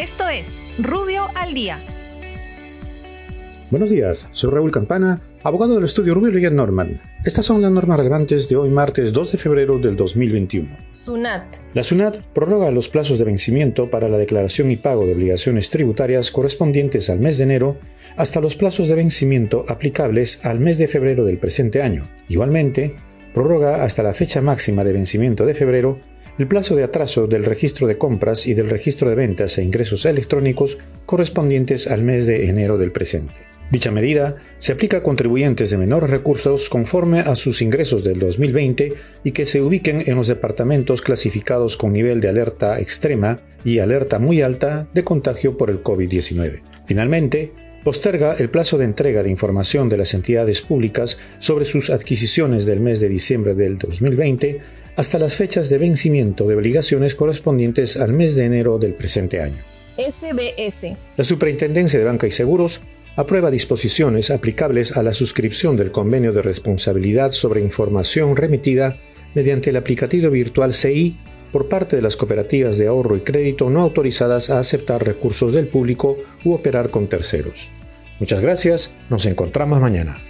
Esto es Rubio al Día. Buenos días, soy Raúl Campana, abogado del estudio Rubio Legal Norman. Estas son las normas relevantes de hoy martes 2 de febrero del 2021. SUNAT. La SUNAT prorroga los plazos de vencimiento para la declaración y pago de obligaciones tributarias correspondientes al mes de enero hasta los plazos de vencimiento aplicables al mes de febrero del presente año. Igualmente, prorroga hasta la fecha máxima de vencimiento de febrero el plazo de atraso del registro de compras y del registro de ventas e ingresos electrónicos correspondientes al mes de enero del presente. Dicha medida se aplica a contribuyentes de menores recursos conforme a sus ingresos del 2020 y que se ubiquen en los departamentos clasificados con nivel de alerta extrema y alerta muy alta de contagio por el COVID-19. Finalmente, posterga el plazo de entrega de información de las entidades públicas sobre sus adquisiciones del mes de diciembre del 2020 hasta las fechas de vencimiento de obligaciones correspondientes al mes de enero del presente año. SBS. La Superintendencia de Banca y Seguros aprueba disposiciones aplicables a la suscripción del convenio de responsabilidad sobre información remitida mediante el aplicativo virtual CI por parte de las cooperativas de ahorro y crédito no autorizadas a aceptar recursos del público u operar con terceros. Muchas gracias, nos encontramos mañana.